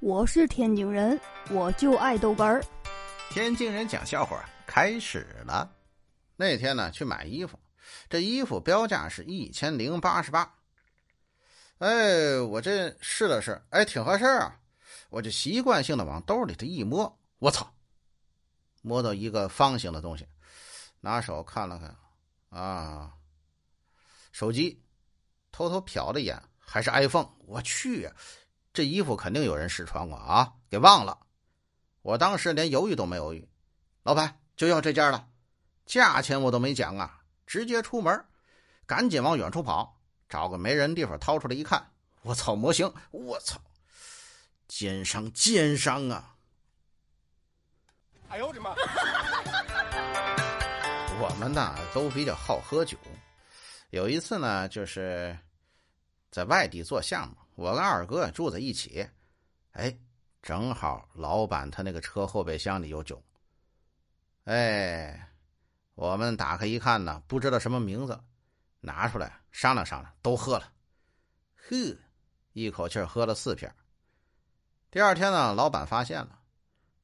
我是天津人，我就爱豆干儿。天津人讲笑话开始了。那天呢，去买衣服，这衣服标价是一千零八十八。哎，我这试了试，哎，挺合适啊。我就习惯性的往兜里头一摸，我操，摸到一个方形的东西，拿手看了看，啊，手机，偷偷瞟了一眼，还是 iPhone。我去！这衣服肯定有人试穿过啊，给忘了。我当时连犹豫都没犹豫，老板就要这件了，价钱我都没讲啊，直接出门，赶紧往远处跑，找个没人地方掏出来一看，我操，模型，我操，奸商奸商啊！哎呦我的妈！我们呢都比较好喝酒，有一次呢就是在外地做项目。我跟二哥住在一起，哎，正好老板他那个车后备箱里有酒，哎，我们打开一看呢，不知道什么名字，拿出来商量商量，都喝了，呵，一口气喝了四瓶。第二天呢，老板发现了，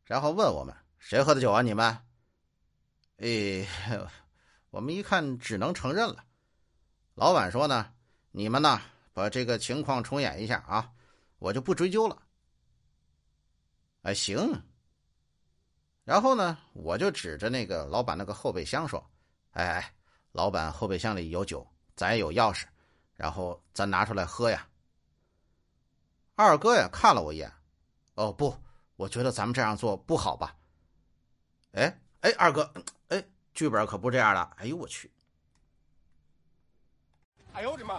然后问我们谁喝的酒啊？你们？哎，我们一看只能承认了。老板说呢，你们呢？把这个情况重演一下啊，我就不追究了。哎，行。然后呢，我就指着那个老板那个后备箱说：“哎，老板后备箱里有酒，咱也有钥匙，然后咱拿出来喝呀。”二哥呀看了我一眼，哦不，我觉得咱们这样做不好吧？哎哎，二哥，哎，剧本可不这样了。哎呦我去！哎呦我的妈！